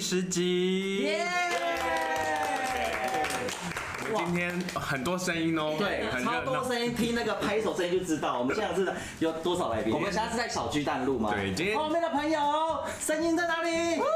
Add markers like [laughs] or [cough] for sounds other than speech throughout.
第十集。耶！我们今天很多声音哦，对，超多声音，听那个拍手声音就知道，我们现在是有多少来宾。我们现在是在小巨蛋录吗？对，今天后面的朋友声音在哪里？[laughs]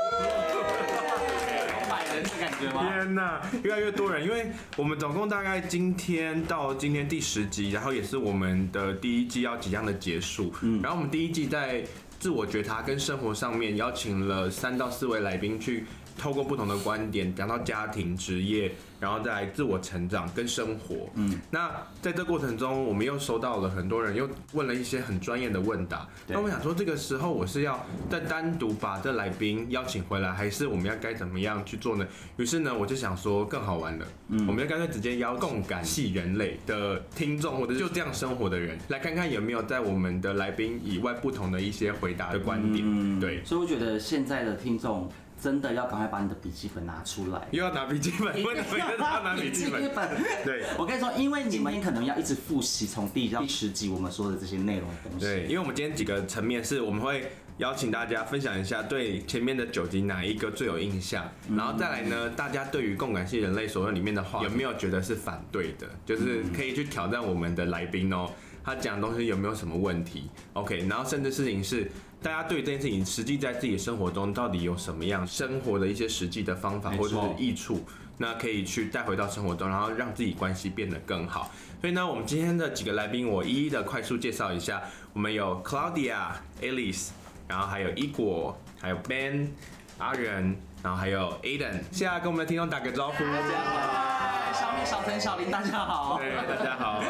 人的感觉吗？天哪，越来越多人，因为我们总共大概今天到今天第十集，然后也是我们的第一季要即将的结束。嗯，然后我们第一季在自我觉察跟生活上面邀请了三到四位来宾去。透过不同的观点讲到家庭、职业，然后再来自我成长跟生活。嗯，那在这过程中，我们又收到了很多人又问了一些很专业的问答。那我想说，这个时候我是要再单独把这来宾邀请回来，还是我们要该怎么样去做呢？于是呢，我就想说更好玩了。嗯，我们就干脆直接邀共感系人类的听众，或者就这样生活的人，来看看有没有在我们的来宾以外不同的一些回答的观点。嗯，对。所以我觉得现在的听众。真的要赶快把你的笔记本拿出来，又要拿笔记本，[laughs] 为什么要拿笔记本？对，我跟你说，因为你们可能要一直复习从第一到第十集我们说的这些内容的东西。对，因为我们今天几个层面是，我们会邀请大家分享一下对前面的九集哪一个最有印象，然后再来呢，大家对于共感性人类所论里面的话有没有觉得是反对的？就是可以去挑战我们的来宾哦。他讲的东西有没有什么问题？OK，然后甚至事情是大家对这件事情实际在自己生活中到底有什么样生活的一些实际的方法或者是益处，那可以去带回到生活中，然后让自己关系变得更好。所以呢，我们今天的几个来宾，我一一的快速介绍一下。我们有 Claudia、Alice，然后还有伊果，还有 Ben、阿仁，然后还有 Aden。现在跟我们的听众打个招呼。大家好。小米、小陈、小林，大家好。对，大家好。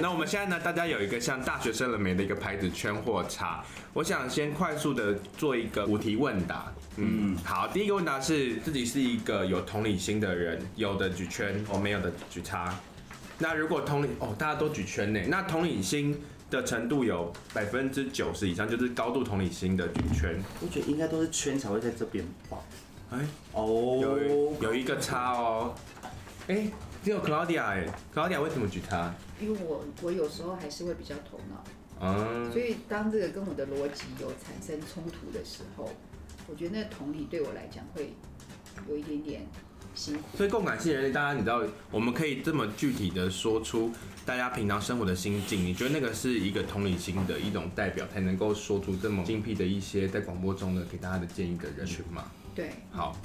那我们现在呢？大家有一个像大学生了没的一个牌子圈或叉。我想先快速的做一个五题问答。嗯，好。第一个问答是自己是一个有同理心的人，有的举圈，我没有的举叉。那如果同理哦，大家都举圈呢？那同理心的程度有百分之九十以上，就是高度同理心的举圈。我觉得应该都是圈才会在这边吧。哎，哦，有有一个叉哦。哎。只有 Claudia 哎，Claudia 为什么举叉？因为我我有时候还是会比较头脑，嗯，所以当这个跟我的逻辑有产生冲突的时候，我觉得那同理对我来讲会有一点点辛苦。所以共感性人类，大家你知道，我们可以这么具体的说出大家平常生活的心境，你觉得那个是一个同理心的一种代表，才能够说出这么精辟的一些在广播中的给大家的建议的人群吗？对，好。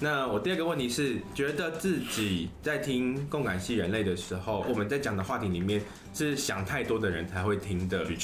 那我第二个问题是，觉得自己在听共感系人类的时候，[laughs] 我们在讲的话题里面是想太多的人才会听的。[laughs]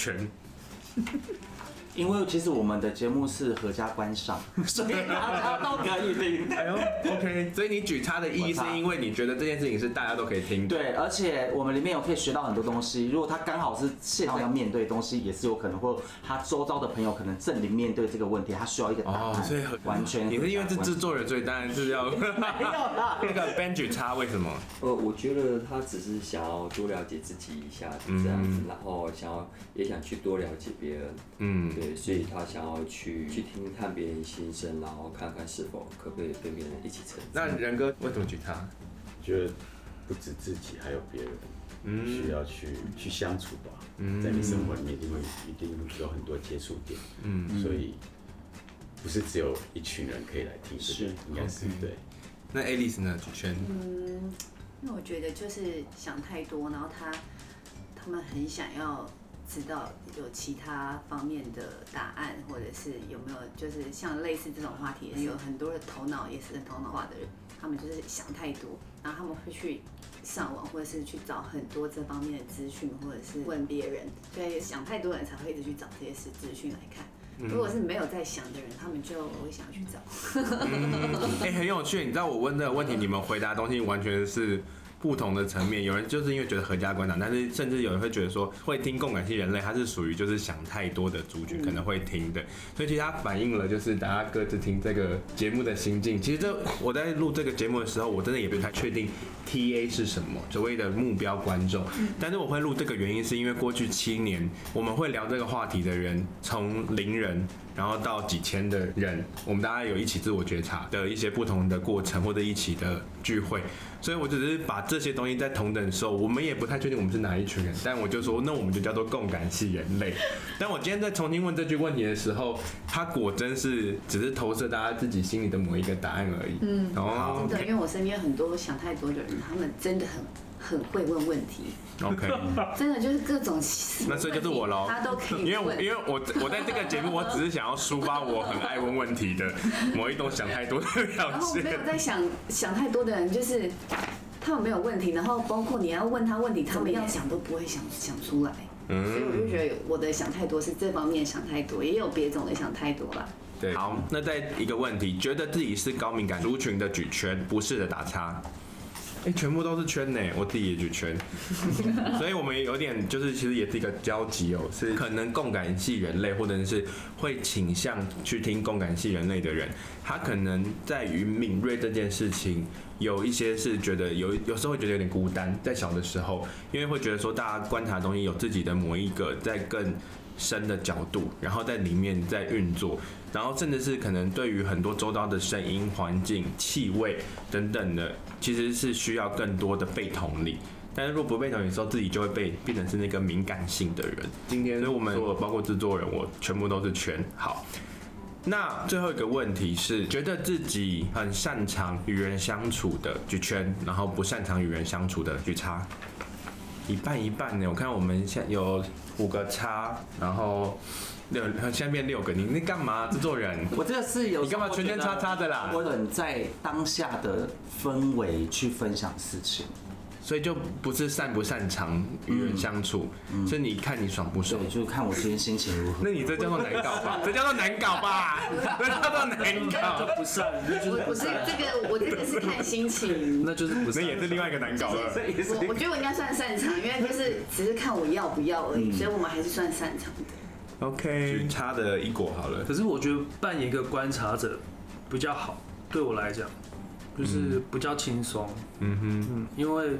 因为其实我们的节目是合家观赏，[laughs] 所以大家都可以听。哎呦，OK，所以你举叉的意义是因为你觉得这件事情是大家都可以听的。对，而且我们里面有可以学到很多东西。如果他刚好是现在要面对的东西，也是有可能，或他周遭的朋友可能正临面对这个问题，他需要一个答案。哦，所以完全也是因为是制作人，所以当然是要 [laughs] 没有啦。那个 Ben 举叉为什么？呃，我觉得他只是想要多了解自己一下，这样子，然后想要也想去多了解别人。嗯，对，所以他想。要去去听听看别人心声，然后看看是否可不可以跟别人一起成长。那仁哥为什么？觉得不止自己，还有别人，嗯，需要去去相处吧。嗯，在你生活里面，一定会一定有很多接触点，嗯，所以不是只有一群人可以来听，是应该是对。那 Alice 呢？举圈？嗯，那我觉得就是想太多，然后他他们很想要。知道有其他方面的答案，或者是有没有就是像类似这种话题，有很多的头脑也是很头脑化的人，他们就是想太多，然后他们会去上网，或者是去找很多这方面的资讯，或者是问别人。所以想太多人才会一直去找这些事资讯来看。如果是没有在想的人，他们就会想要去找。哎、[laughs] 欸，很有趣，你知道我问这个问题，你们回答的东西完全是。不同的层面，有人就是因为觉得合家观赏，但是甚至有人会觉得说，会听共感系人类，它是属于就是想太多的族群可能会听的，所以其实它反映了就是大家各自听这个节目的心境。其实这我在录这个节目的时候，我真的也不太确定 TA 是什么，所谓的目标观众。但是我会录这个原因是因为过去七年我们会聊这个话题的人从零人。然后到几千的人，我们大家有一起自我觉察的一些不同的过程，或者一起的聚会，所以我只是把这些东西在同等的时候，我们也不太确定我们是哪一群人，但我就说，那我们就叫做共感系人类。但我今天在重新问这句问题的时候，它果真是只是投射大家自己心里的某一个答案而已。嗯，哦，真的，因为我身边很多想太多的人，他们真的很。很会问问题，OK，[laughs] 真的就是各种，那所以就是我喽，他都可以，因为我因为我我在这个节目，我只是想要抒发我很爱问问题的某一种想太多的表现。然后没有在想想太多的人，就是他们没有问题，然后包括你要问他问题，他们要想都不会想想出来。嗯，所以我就觉得我的想太多是这方面想太多，也有别种的想太多啦。对，好，那再一个问题，觉得自己是高敏感族群的举圈，不是的打叉。哎、全部都是圈呢，我自己也就圈，[laughs] 所以我们有点就是其实也是一个交集哦，是可能共感系人类，或者是会倾向去听共感系人类的人，他可能在于敏锐这件事情，有一些是觉得有有时候会觉得有点孤单，在小的时候，因为会觉得说大家观察的东西有自己的某一个在更深的角度，然后在里面在运作。然后甚至是可能对于很多周遭的声音、环境、气味等等的，其实是需要更多的被同理。但是如果不被同理的时候，自己就会被变成是那个敏感性的人。今天，所以我们包括制作人，我全部都是圈。好，那最后一个问题是，觉得自己很擅长与人相处的举圈，然后不擅长与人相处的举叉，一半一半呢？我看我们现在有五个叉，然后。六，现在变六个，你你干嘛？制作人，我这个是有，你干嘛圈圈叉叉的啦？我很在当下的氛围去分享事情，所以就不是擅不擅长与人相处，嗯嗯、是你看你爽不爽，就看我今天心情如何。那你这叫做难搞吧？[laughs] 这叫做难搞吧？这叫做难搞，就不善，就是不是这个，我这个是看心情，那就是不是，那也是另外一个难搞了。我我觉得我应该算擅长，因为就是只是看我要不要而已，所以我们还是算擅长的。OK，差的一果好了。可是我觉得扮演一个观察者比较好，对我来讲，就是比较轻松。嗯哼，嗯，因为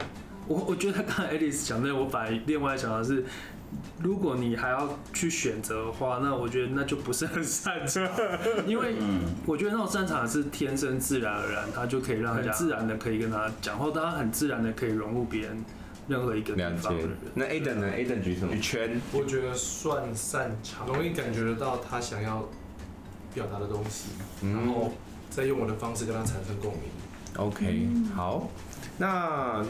我我觉得刚才 Alice 讲的，我反而另外想的是，如果你还要去选择的话，那我觉得那就不是很擅长。[laughs] 因为我觉得那种擅长是天生自然而然，他就可以让人家自然的可以跟他讲话，他很自然的可以融入别人。任何一个了解。那 Aden 呢？Aden 举什么？举圈。我觉得算擅长，容易感觉得到他想要表达的东西，嗯、然后再用我的方式跟他产生共鸣。OK，好。那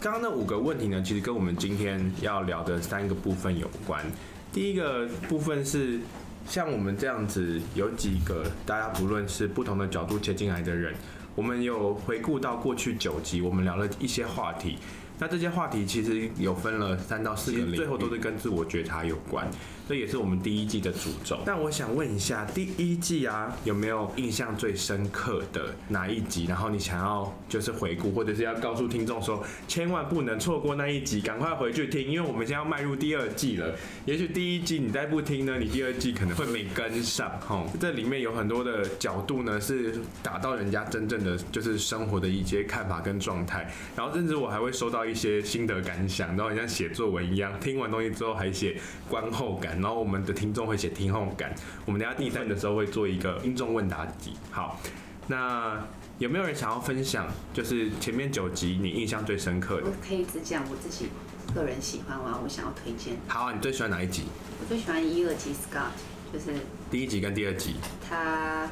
刚刚那五个问题呢，其实跟我们今天要聊的三个部分有关。第一个部分是像我们这样子，有几个大家不论是不同的角度切进来的人，我们有回顾到过去九集，我们聊了一些话题。那这些话题其实有分了三到四个领域，最后都是跟自我觉察有关。这也是我们第一季的主轴。那我想问一下，第一季啊，有没有印象最深刻的哪一集？然后你想要就是回顾，或者是要告诉听众说，千万不能错过那一集，赶快回去听，因为我们现在要迈入第二季了。也许第一季你再不听呢，你第二季可能会没跟上。吼，这里面有很多的角度呢，是打到人家真正的就是生活的一些看法跟状态。然后甚至我还会收到一些心得感想，然后像写作文一样，听完东西之后还写观后感。然后我们的听众会写听后感，我们等下第三的时候会做一个听众问答集。好，那有没有人想要分享？就是前面九集你印象最深刻的？我可以只讲我自己个人喜欢吗？我想要推荐。好啊，你最喜欢哪一集？我最喜欢一二集 Scott，就是第一集跟第二集。他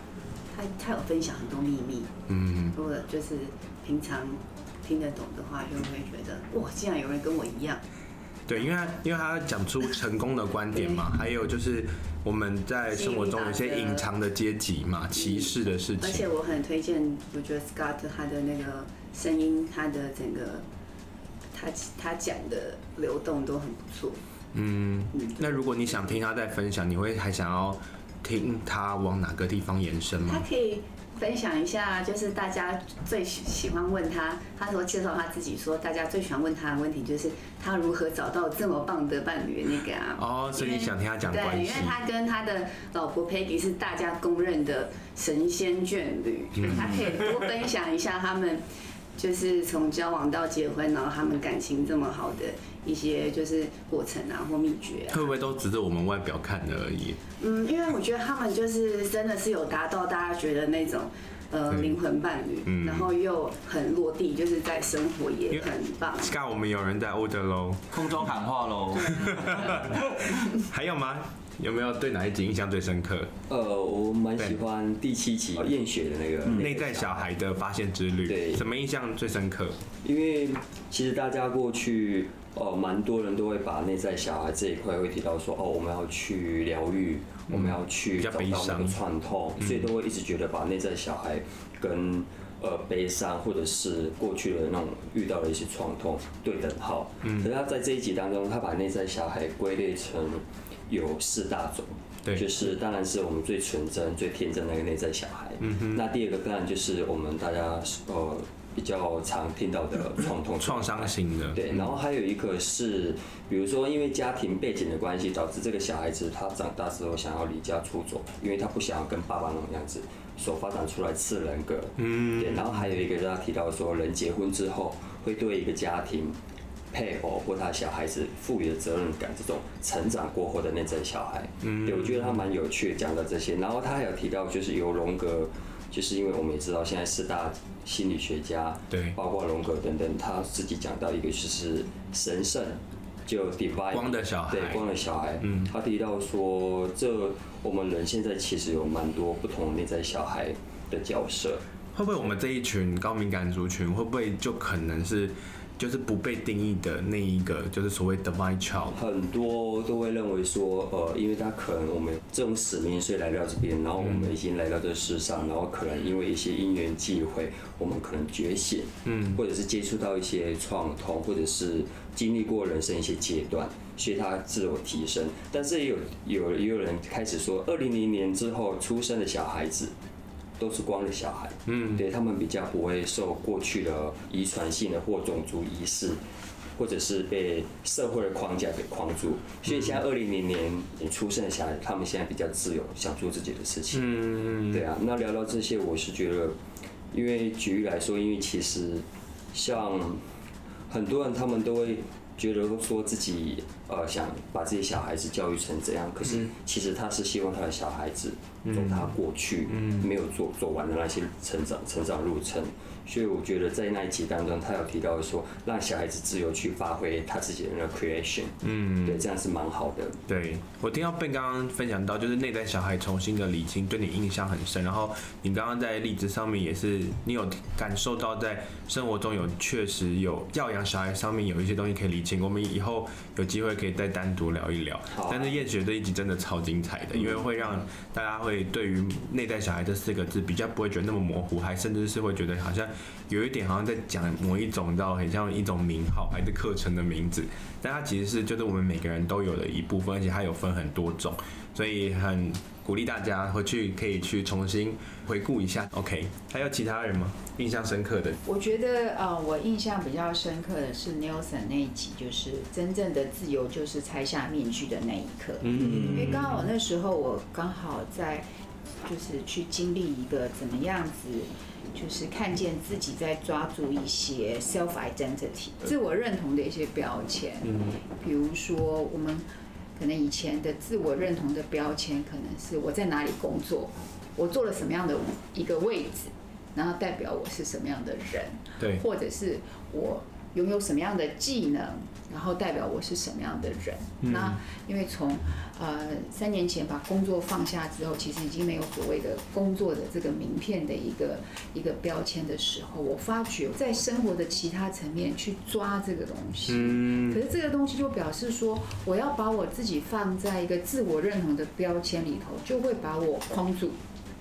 他他有分享很多秘密，嗯，如果就是平常听得懂的话，就会觉得哇，竟然有人跟我一样。对，因为他因为他讲出成功的观点嘛，还有就是我们在生活中有些隐藏的阶级嘛，歧视的事情。而且我很推荐，我觉得 Scott 他的那个声音，他的整个他他讲的流动都很不错。嗯，那如果你想听他在分享，你会还想要听他往哪个地方延伸吗？他可以。分享一下，就是大家最喜欢问他，他说介绍他自己说，大家最喜欢问他的问题就是他如何找到这么棒的伴侣那个啊。哦，所以你想听他讲关系？对，因为他跟他的老婆 Peggy 是大家公认的神仙眷侣，他可以多分享一下他们就是从交往到结婚，然后他们感情这么好的一些就是过程啊或秘诀、啊，会不会都只是我们外表看的而已？嗯，因为我觉得他们就是真的是有达到大家觉得那种。呃，灵魂伴侣，嗯，然后又很落地，就是在生活也很棒。看我们有人在 order 喽，空中喊话喽。[laughs] [laughs] 还有吗？有没有对哪一集印象最深刻？呃，我蛮喜欢第七集验血的那个内在小孩的发现之旅。对，什么印象最深刻？因为其实大家过去。哦，蛮多人都会把内在小孩这一块会提到说，哦，我们要去疗愈，我们要去找到那个创痛，所以都会一直觉得把内在小孩跟呃悲伤或者是过去的那种遇到的一些创痛对等号。嗯，可是他在这一集当中，他把内在小孩归类成有四大种，对，就是当然是我们最纯真、最天真的那个内在小孩。嗯哼，那第二个当然就是我们大家呃。比较常听到的创痛、创伤型的，对，然后还有一个是，比如说因为家庭背景的关系，导致这个小孩子他长大之后想要离家出走，因为他不想要跟爸爸那种样子，所发展出来次人格，嗯，对，然后还有一个是他提到说，人结婚之后会对一个家庭、配偶或他小孩子赋予的责任感，这种成长过后的内在小孩，嗯，对，我觉得他蛮有趣的讲到这些，然后他还有提到就是由荣格。就是因为我们也知道，现在四大心理学家，对，包括荣格等等，他自己讲到一个就是神圣，就 divine 光的小孩，对，光的小孩。嗯，他提到说，这我们人现在其实有蛮多不同内在小孩的角色。会不会我们这一群高敏感族群，会不会就可能是？就是不被定义的那一个，就是所谓的 divine child。很多都会认为说，呃，因为他可能我们这种使命，所以来到这边，然后我们已经来到这世上，然后可能因为一些因缘际会，我们可能觉醒，嗯，或者是接触到一些创痛，或者是经历过人生一些阶段，所以他自我提升。但是也有有也有人开始说，二零零年之后出生的小孩子。都是光的小孩，嗯，对他们比较不会受过去的遗传性的或种族仪式，或者是被社会的框架给框住。所以现在二零零年你出生的小孩，他们现在比较自由，想做自己的事情。嗯，对啊。那聊到这些，我是觉得，因为举例来说，因为其实像很多人，他们都会。觉得说自己呃想把自己小孩子教育成怎样，可是其实他是希望他的小孩子走他过去没有做走完的那些成长成长路程。所以我觉得在那一集当中，他有提到说，让小孩子自由去发挥他自己的那个 creation，嗯，对，这样是蛮好的。对，我听到 Ben 刚刚分享到，就是内在小孩重新的理清，对你印象很深。然后你刚刚在例子上面也是，你有感受到在生活中有确实有教养小孩上面有一些东西可以理清。我们以后有机会可以再单独聊一聊。啊。但是叶雪这一集真的超精彩的，因为会让大家会对于内在小孩这四个字比较不会觉得那么模糊，还甚至是会觉得好像。有一点好像在讲某一种，你知道，很像一种名号还是课程的名字，但它其实是就是我们每个人都有的一部分，而且它有分很多种，所以很鼓励大家回去可以去重新回顾一下。OK，还有其他人吗？印象深刻的？我觉得呃，我印象比较深刻的是 Nelson 那一集，就是真正的自由就是拆下面具的那一刻。嗯，因为刚好那时候我刚好在就是去经历一个怎么样子。就是看见自己在抓住一些 self identity 自我认同的一些标签，嗯，比如说我们可能以前的自我认同的标签，可能是我在哪里工作，我做了什么样的一个位置，然后代表我是什么样的人，对，或者是我拥有什么样的技能。然后代表我是什么样的人？嗯、那因为从呃三年前把工作放下之后，其实已经没有所谓的工作的这个名片的一个一个标签的时候，我发觉在生活的其他层面去抓这个东西。嗯。可是这个东西就表示说，我要把我自己放在一个自我认同的标签里头，就会把我框住。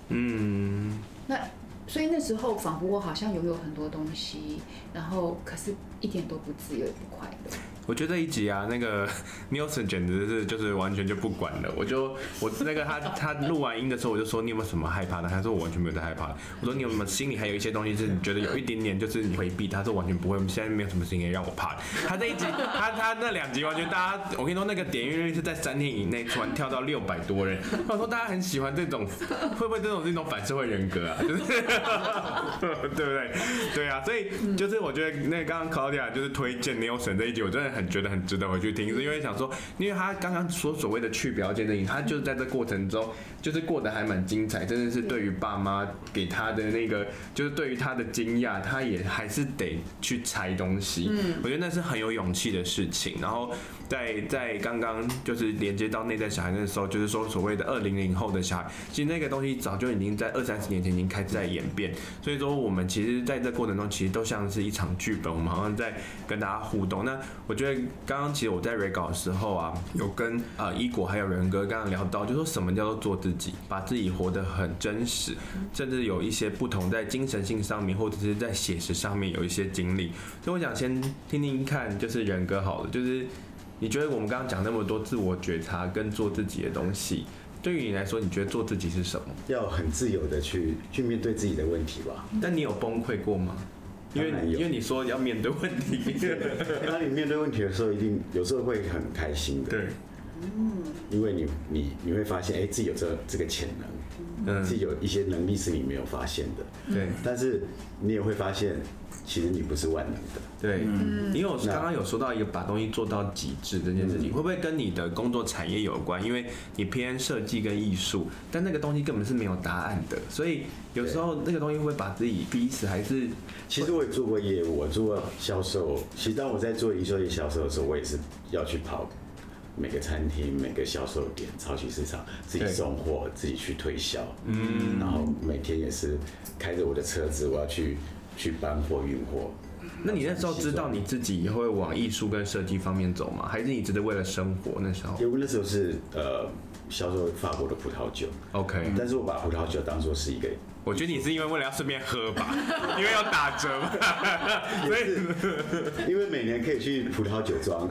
嗯。那。所以那时候仿佛我好像拥有很多东西，然后可是一点都不自由，也不快乐。我觉得这一集啊，那个 [laughs] Nelson 简直是就是完全就不管了。我就我那个他他录完音的时候，我就说你有没有什么害怕的？他说我完全没有在害怕。我说你有没有心里还有一些东西是你觉得有一点点就是你回避？他说完全不会，现在没有什么事情让我怕。他这一集 [laughs] 他他那两集完全大家，我跟你说那个点阅率是在三天以内突然跳到六百多人。我说大家很喜欢这种，会不会这种是一种反社会人格啊？就是 [laughs] 对不对？对啊，所以就是我觉得那刚刚 Claudia 就是推荐 Nelson 这一集，我真的。很觉得很值得回去听，是因为想说，因为他刚刚说所谓的去表姐的影，他就是在这过程中，就是过得还蛮精彩，真的是对于爸妈给他的那个，就是对于他的惊讶，他也还是得去拆东西。嗯，我觉得那是很有勇气的事情。然后在在刚刚就是连接到内在小孩的时候，就是说所谓的二零零后的小孩，其实那个东西早就已经在二三十年前已经开始在演变。所以说，我们其实在这过程中，其实都像是一场剧本，我们好像在跟大家互动。那我觉得。刚刚其实我在 re 稿的时候啊，有跟呃一果还有人哥刚刚聊到，就说什么叫做做自己，把自己活得很真实，甚至有一些不同在精神性上面或者是在写实上面有一些经历。所以我想先听听看，就是人哥好了，就是你觉得我们刚刚讲那么多自我觉察跟做自己的东西，对于你来说，你觉得做自己是什么？要很自由的去去面对自己的问题吧。但你有崩溃过吗？因为因为你说要面对问题，[laughs] 当你面对问题的时候，一定有时候会很开心的。对，因为你你你会发现，哎，自己有这这个潜能，嗯自己有一些能力是你没有发现的。对，但是你也会发现。其实你不是万能的，对，嗯因为我刚刚有说到一个把东西做到极致这件事情，会不会跟你的工作产业有关？因为你偏设计跟艺术，但那个东西根本是没有答案的，所以有时候那个东西会把自己逼死？还是其实我也做过业务，我做过销售。其实当我在做营销业销售的时候，我也是要去跑每个餐厅、每个销售点、超级市场，自己送货、自己去推销，嗯，然后每天也是开着我的车子，我要去。去搬货运货，那你那时候知道你自己会往艺术跟设计方面走吗？还是你只是为了生活那时候？因为那时候是呃销售法国的葡萄酒，OK，但是我把葡萄酒当做是一个。我觉得你是因为为了要顺便喝吧，[laughs] 因为要打折嘛，[laughs] 所以因为每年可以去葡萄酒庄，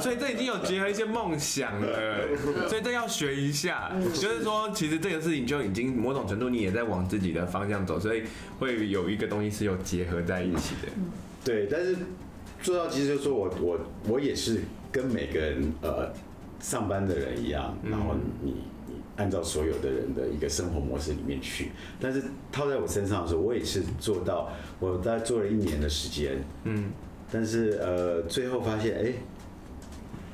所以这已经有结合一些梦想了，[laughs] 所以这要学一下。就是说，其实这个事情就已经某种程度你也在往自己的方向走，所以会有一个东西是有结合在一起的。对，但是做到其实就是说我我我也是跟每个人呃上班的人一样，然后你。按照所有的人的一个生活模式里面去，但是套在我身上的时候，我也是做到，我大概做了一年的时间，嗯，但是呃，最后发现，哎，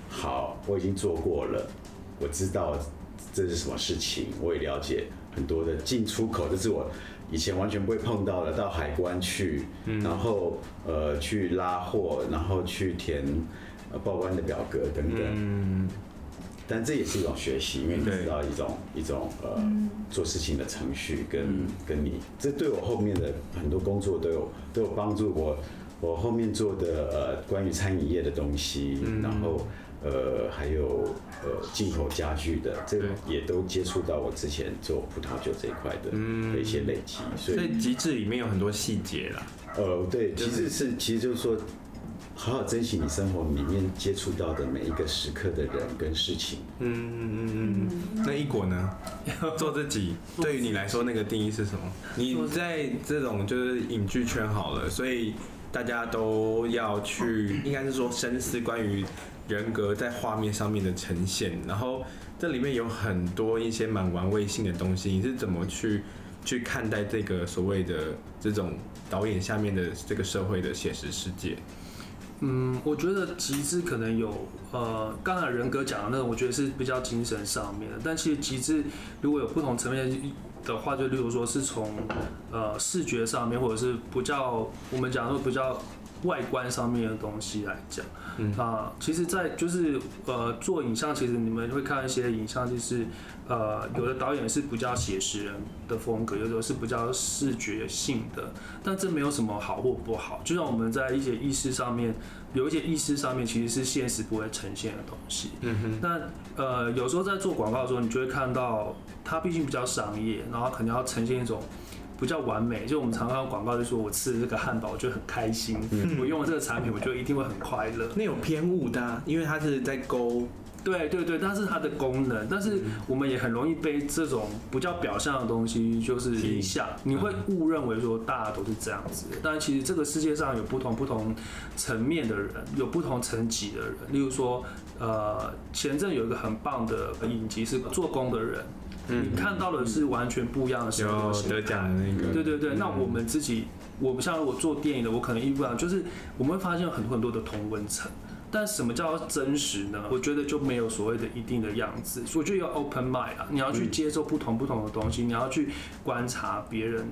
好，我已经做过了，我知道这是什么事情，我也了解很多的进出口，这是我以前完全不会碰到的，到海关去，然后呃去拉货，然后去填报关的表格等等。嗯但这也是一种学习，因为你知道一种一种呃做事情的程序跟跟你，这对我后面的很多工作都有都有帮助。我我后面做的呃关于餐饮业的东西，然后呃还有呃进口家具的，这个也都接触到我之前做葡萄酒这一块的的一些累积。所以极致里面有很多细节啦。呃，对，其实是其实就是说。好好珍惜你生活里面接触到的每一个时刻的人跟事情。嗯嗯嗯嗯。那一果呢？[laughs] 做自己对于你来说那个定义是什么？你在这种就是影剧圈好了，所以大家都要去，应该是说深思关于人格在画面上面的呈现。然后这里面有很多一些蛮玩味性的东西，你是怎么去去看待这个所谓的这种导演下面的这个社会的写实世界？嗯，我觉得极致可能有，呃，刚才人格讲的那种，我觉得是比较精神上面的。但其实极致如果有不同层面的话，就例如说是从呃视觉上面，或者是不叫我们讲说不叫外观上面的东西来讲。嗯啊，其实，在就是呃做影像，其实你们会看一些影像，就是呃有的导演是比较写实人的风格，有的是比较视觉性的，但这没有什么好或不好。就像我们在一些意识上面，有一些意识上面其实是现实不会呈现的东西。嗯哼。那呃有时候在做广告的时候，你就会看到它毕竟比较商业，然后可能要呈现一种比较完美。就我们常常广告就说我吃了这个汉堡，我就很开心；嗯、我用了这个产品，我就一定会很快乐。那有偏误的、啊，因为它是在勾。对对对，但是它的功能，但是我们也很容易被这种不叫表象的东西就是影响，你会误认为说大家都是这样子，但其实这个世界上有不同不同层面的人，有不同层级的人。例如说，呃，前阵有一个很棒的影集是做工的人，你看到的是完全不一样的生活形态。有得奖的那个。对对对，那我们自己，我不像我做电影的，我可能一般就是我们会发现很多很多的同温层。但什么叫真实呢？我觉得就没有所谓的一定的样子。我觉得要 open mind 啊，你要去接受不同不同的东西，你要去观察别人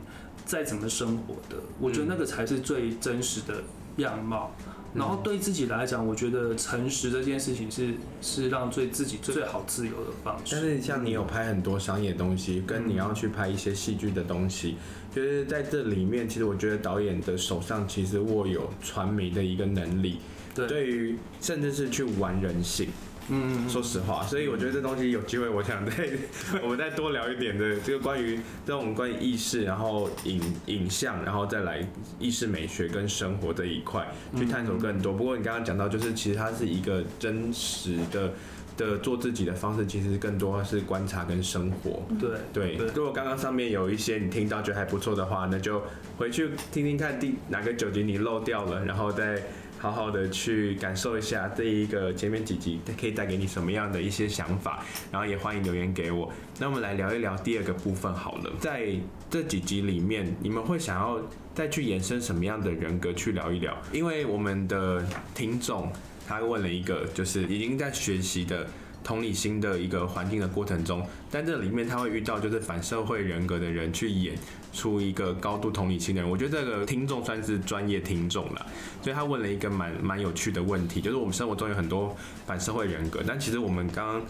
在怎么生活的。我觉得那个才是最真实的样貌。然后对自己来讲，我觉得诚实这件事情是是让最自己最好自由的方式。但是像你有拍很多商业东西，跟你要去拍一些戏剧的东西，就是在这里面，其实我觉得导演的手上其实握有传媒的一个能力。对于甚至是去玩人性，嗯，说实话，所以我觉得这东西有机会，我想再 [laughs] 我们再多聊一点的这个关于这种关于意识，然后影影像，然后再来意识美学跟生活这一块去探索更多。不过你刚刚讲到，就是其实它是一个真实的的做自己的方式，其实更多是观察跟生活。对对，如果刚刚上面有一些你听到觉得还不错的话，那就回去听听看第哪个九集你漏掉了，然后再。好好的去感受一下这一个前面几集可以带给你什么样的一些想法，然后也欢迎留言给我。那我们来聊一聊第二个部分好了，在这几集里面，你们会想要再去延伸什么样的人格去聊一聊？因为我们的听众他问了一个，就是已经在学习的。同理心的一个环境的过程中，但这里面他会遇到就是反社会人格的人去演出一个高度同理心的人，我觉得这个听众算是专业听众了，所以他问了一个蛮蛮有趣的问题，就是我们生活中有很多反社会人格，但其实我们刚刚。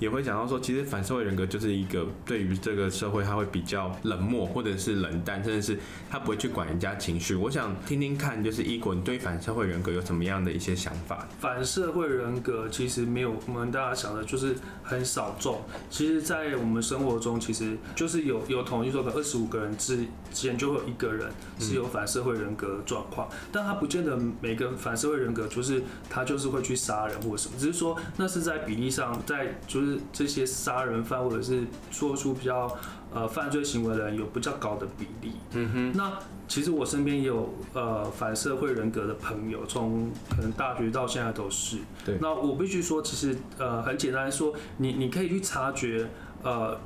也会讲到说，其实反社会人格就是一个对于这个社会，他会比较冷漠，或者是冷淡，甚至是他不会去管人家情绪。我想听听看，就是一果，你对反社会人格有什么样的一些想法？反社会人格其实没有我们大家想的，就是很少众。其实，在我们生活中，其实就是有有统计说，可二十五个人之间就会有一个人是有反社会人格状况，但他不见得每个反社会人格就是他就是会去杀人或者什么，只是说那是在比例上，在就是。这些杀人犯或者是做出比较呃犯罪行为的人有比较高的比例。嗯哼。那其实我身边也有呃反社会人格的朋友，从可能大学到现在都是。对。那我必须说，其实呃很简单说，你你可以去察觉呃。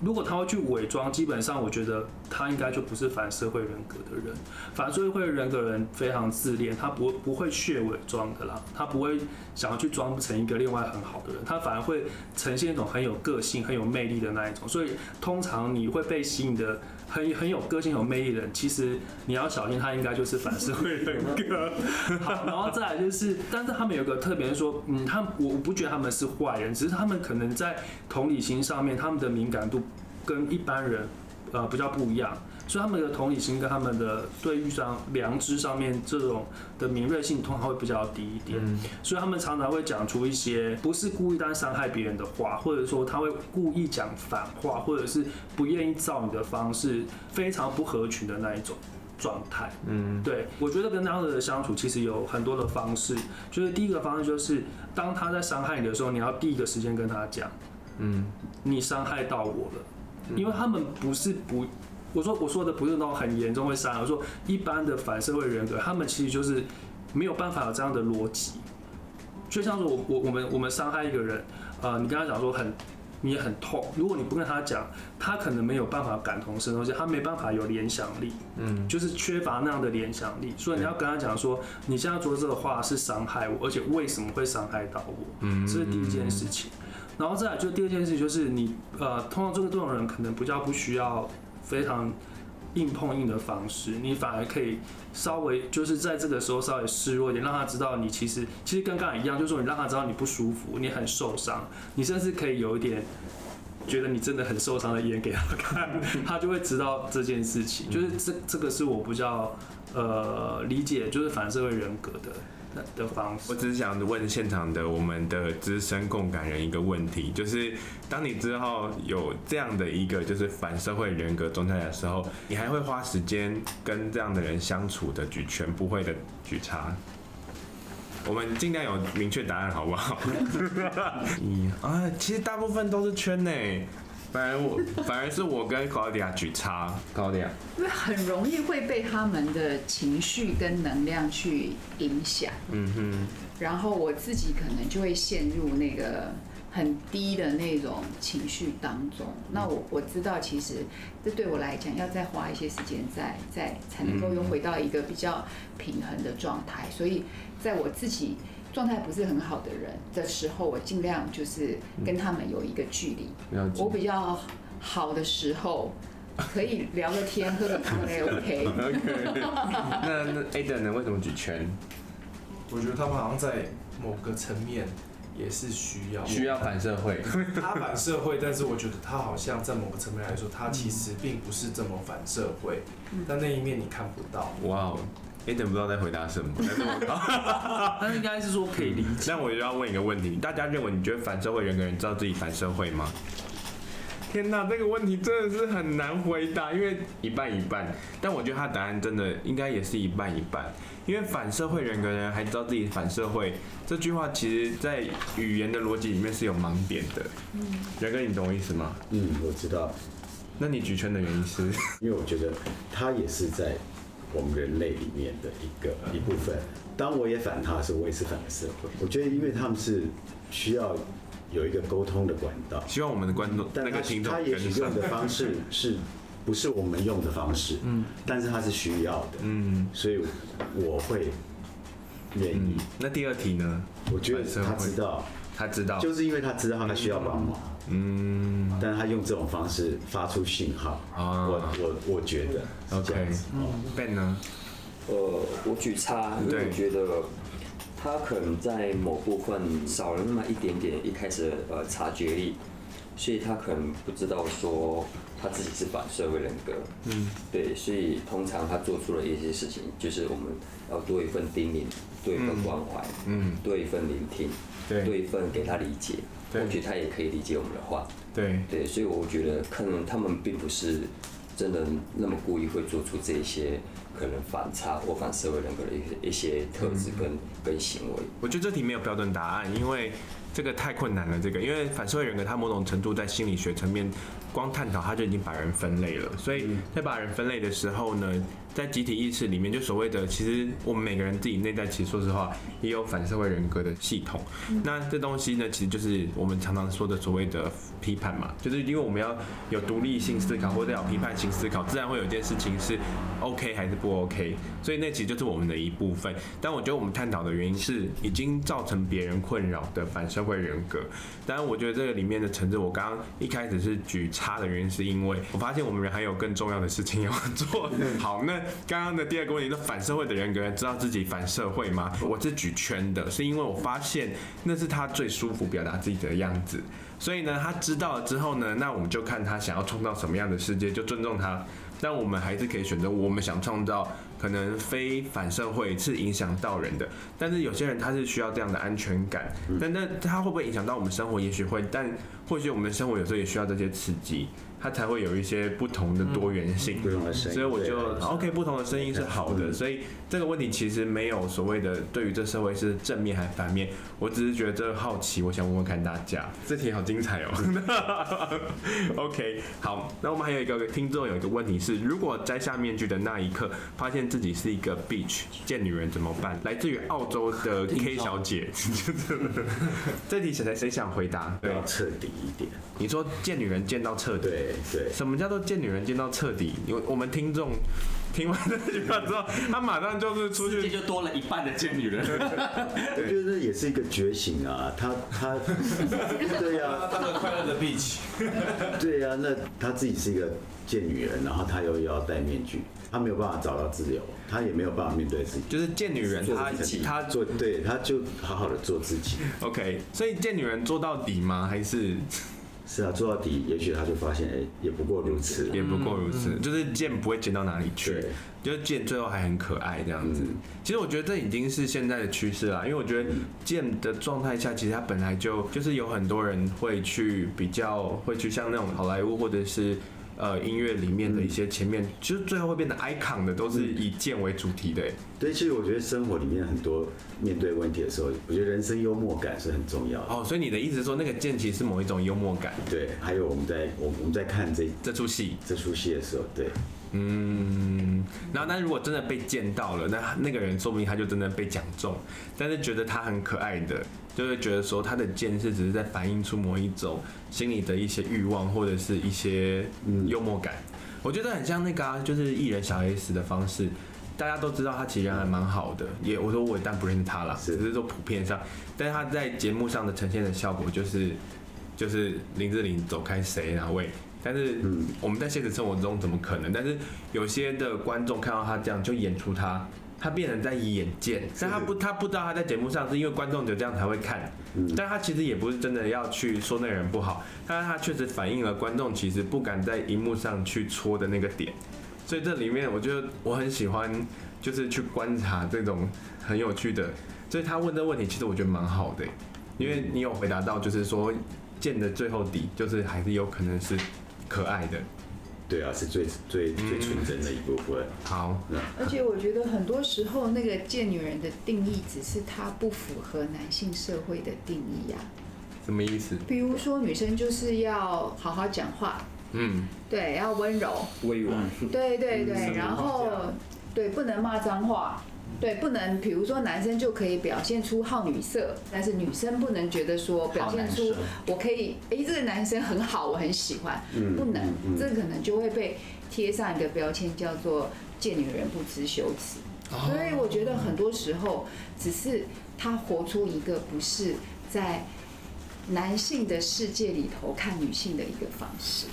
如果他会去伪装，基本上我觉得他应该就不是反社会人格的人。反社会人格的人非常自恋，他不不会去伪装的啦，他不会想要去装成一个另外很好的人，他反而会呈现一种很有个性、很有魅力的那一种。所以通常你会被吸引的很很有个性、有魅力的人，其实你要小心，他应该就是反社会人格。[laughs] 好，然后再来就是，但是他们有个特别说，嗯，他我我不觉得他们是坏人，只是他们可能在同理心上面，他们的敏感度。跟一般人，呃，比较不一样，所以他们的同理心跟他们的对遇上良知上面这种的敏锐性，通常会比较低一点。嗯，所以他们常常会讲出一些不是故意但伤害别人的话，或者说他会故意讲反话，或者是不愿意照你的方式，非常不合群的那一种状态。嗯，对，我觉得跟那样的相处其实有很多的方式，就是第一个方式就是当他在伤害你的时候，你要第一个时间跟他讲，嗯，你伤害到我了。因为他们不是不，我说我说的不是那种很严重会伤害，我说一般的反社会人格，他们其实就是没有办法有这样的逻辑。就像说我我我们我们伤害一个人，呃，你跟他讲说很你也很痛，如果你不跟他讲，他可能没有办法感同身受，而且他没办法有联想力，嗯，就是缺乏那样的联想力，所以你要跟他讲说，你现在说这个话是伤害我，而且为什么会伤害到我，嗯，这是第一件事情。然后再来就第二件事，就是你呃，通常这个这种人可能比较不需要非常硬碰硬的方式，你反而可以稍微就是在这个时候稍微示弱一点，让他知道你其实其实跟刚才一样，就是说你让他知道你不舒服，你很受伤，你甚至可以有一点觉得你真的很受伤的演给他看，[laughs] 他就会知道这件事情。就是这这个是我比较呃理解，就是反社会人格的。的方式。我只是想问现场的我们的资深共感人一个问题，就是当你之后有这样的一个就是反社会人格状态的时候，你还会花时间跟这样的人相处的举全不会的举叉？我们尽量有明确答案，好不好？[laughs] 嗯啊，其实大部分都是圈呢。反而我，反而是我跟 Claudia 举叉，Claudia，因为很容易会被他们的情绪跟能量去影响。嗯哼。然后我自己可能就会陷入那个很低的那种情绪当中。那我我知道，其实这对我来讲，要再花一些时间，再再才能够又回到一个比较平衡的状态。所以，在我自己。状态不是很好的人的时候，我尽量就是跟他们有一个距离。我比较好的时候，可以聊个天、喝个咖啡 OK。[laughs] 那那 Adam 呢？为什么举圈？我觉得他们好像在某个层面也是需要需要反社会。他反社会，但是我觉得他好像在某个层面来说，他其实并不是这么反社会。但那一面你看不到。哇哦。你等不知道在回答什么，[laughs] [laughs] 但是应该是说可以理解。那我就要问一个问题：大家认为你觉得反社会人格人知道自己反社会吗？天哪，这个问题真的是很难回答，因为一半一半。但我觉得他答案真的应该也是一半一半，因为反社会人格人还知道自己反社会这句话，其实在语言的逻辑里面是有盲点的。嗯，仁哥，你懂我意思吗？嗯，我知道。那你举圈的原因是？因为我觉得他也是在。我们人类里面的一个一部分。当我也反他的时候，我也是反社会。我觉得，因为他们是需要有一个沟通的管道。希望我们的观众，但他他也许用的方式 [laughs] 是不是我们用的方式？嗯，但是他是需要的。嗯，所以我会愿意。那第二题呢？我觉得他知道，他知道，就是因为他知道他需要帮忙。嗯，但是他用这种方式发出信号，啊、我我我觉得，OK，嗯，Ben 呢？呃，我举叉，因为我觉得他可能在某部分少了那么一点点一开始的呃察觉力，所以他可能不知道说他自己是反社会人格，嗯，对，所以通常他做出了一些事情，就是我们要多一份叮咛，多一份关怀，嗯，多一份聆听，对，多一份给他理解。或许他也可以理解我们的话，对对，所以我觉得可能他们并不是真的那么故意会做出这些可能反差或反社会人格的一些一些特质跟、嗯、跟行为。我觉得这题没有标准答案，因为这个太困难了。这个因为反社会人格，它某种程度在心理学层面，光探讨他就已经把人分类了。所以在把人分类的时候呢，在集体意识里面，就所谓的，其实我们每个人自己内在，其实说实话，也有反社会人格的系统。那这东西呢，其实就是我们常常说的所谓的批判嘛，就是因为我们要有独立性思考，或者要有批判性思考，自然会有一件事情是 OK 还是不 OK。所以那其实就是我们的一部分。但我觉得我们探讨的原因是已经造成别人困扰的反社会人格。当然，我觉得这个里面的层次，我刚刚一开始是举差的原因，是因为我发现我们人还有更重要的事情要做。好，那。刚刚的第二个问题，那反社会的人格知道自己反社会吗？我是举圈的，是因为我发现那是他最舒服表达自己的样子。所以呢，他知道了之后呢，那我们就看他想要创造什么样的世界，就尊重他。但我们还是可以选择我们想创造可能非反社会是影响到人的。但是有些人他是需要这样的安全感，但那他会不会影响到我们生活？也许会，但或许我们的生活有时候也需要这些刺激。它才会有一些不同的多元性，嗯、所以我就 OK，不同的声音是好的，所以这个问题其实没有所谓的对于这社会是正面还是反面，我只是觉得这好奇，我想问问看大家，这题好精彩哦。[laughs] OK，好，那我们还有一个听众有一个问题是，如果摘下面具的那一刻，发现自己是一个 bitch 贱女人怎么办？来自于澳洲的 K 小姐，[laughs] 这题谁谁谁想回答？对，彻底一点。你说贱女人贱到彻底。对，什么叫做见女人见到彻底？因为我们听众 [laughs] 听完这句话之后，他马上就是出去，就多了一半的见女人。[laughs] 我觉得这也是一个觉醒啊，他他，[laughs] 对呀、啊，当个快乐的 bitch。对呀、啊，那他自己是一个见女人，然后他又要戴面具，他没有办法找到自由，他也没有办法面对自己。就是见女人他，他他做对，他就好好的做自己。OK，所以见女人做到底吗？还是？是啊，做到底，也许他就发现，哎、欸，也不过如此，也不过如此，嗯、就是剑不会剑到哪里去，对就是剑最后还很可爱这样子。嗯、其实我觉得这已经是现在的趋势了，因为我觉得剑的状态下，其实它本来就就是有很多人会去比较，会去像那种好莱坞或者是。呃，音乐里面的一些前面，其实最后会变得 icon 的，都是以剑为主题的。对，其实我觉得生活里面很多面对问题的时候，我觉得人生幽默感是很重要的。哦，所以你的意思是说，那个剑其实是某一种幽默感？对，还有我们在我我们在看这这出戏这出戏的时候，对。嗯，然后，但如果真的被剑到了，那那个人说不定他就真的被讲中，但是觉得他很可爱的，就会觉得说他的剑是只是在反映出某一种心里的一些欲望或者是一些幽默感。嗯、我觉得很像那个啊，就是艺人小 S 的方式，大家都知道他其实还蛮好的，也我说我但不认识他了，只是说普遍上，但是他在节目上的呈现的效果就是就是林志玲走开谁哪位。但是我们在现实生活中怎么可能？但是有些的观众看到他这样就演出他，他变成在眼见，但他不他不知道他在节目上是因为观众就这样才会看，但他其实也不是真的要去说那个人不好，但是他确实反映了观众其实不敢在荧幕上去戳的那个点，所以这里面我觉得我很喜欢，就是去观察这种很有趣的，所以他问这个问题其实我觉得蛮好的，因为你有回答到，就是说剑的最后底就是还是有可能是。可爱的，对啊，是最最最纯真的一部分。嗯、好，而且我觉得很多时候那个贱女人的定义，只是她不符合男性社会的定义呀、啊。什么意思？比如说女生就是要好好讲话，嗯，对，要温柔、委婉，对对对，嗯、然后对，不能骂脏话。对，不能，比如说男生就可以表现出好女色，但是女生不能觉得说表现出我可以，哎，这个男生很好，我很喜欢，不能，这可能就会被贴上一个标签，叫做贱女人不知羞耻。所以我觉得很多时候，只是他活出一个不是在男性的世界里头看女性的一个方式。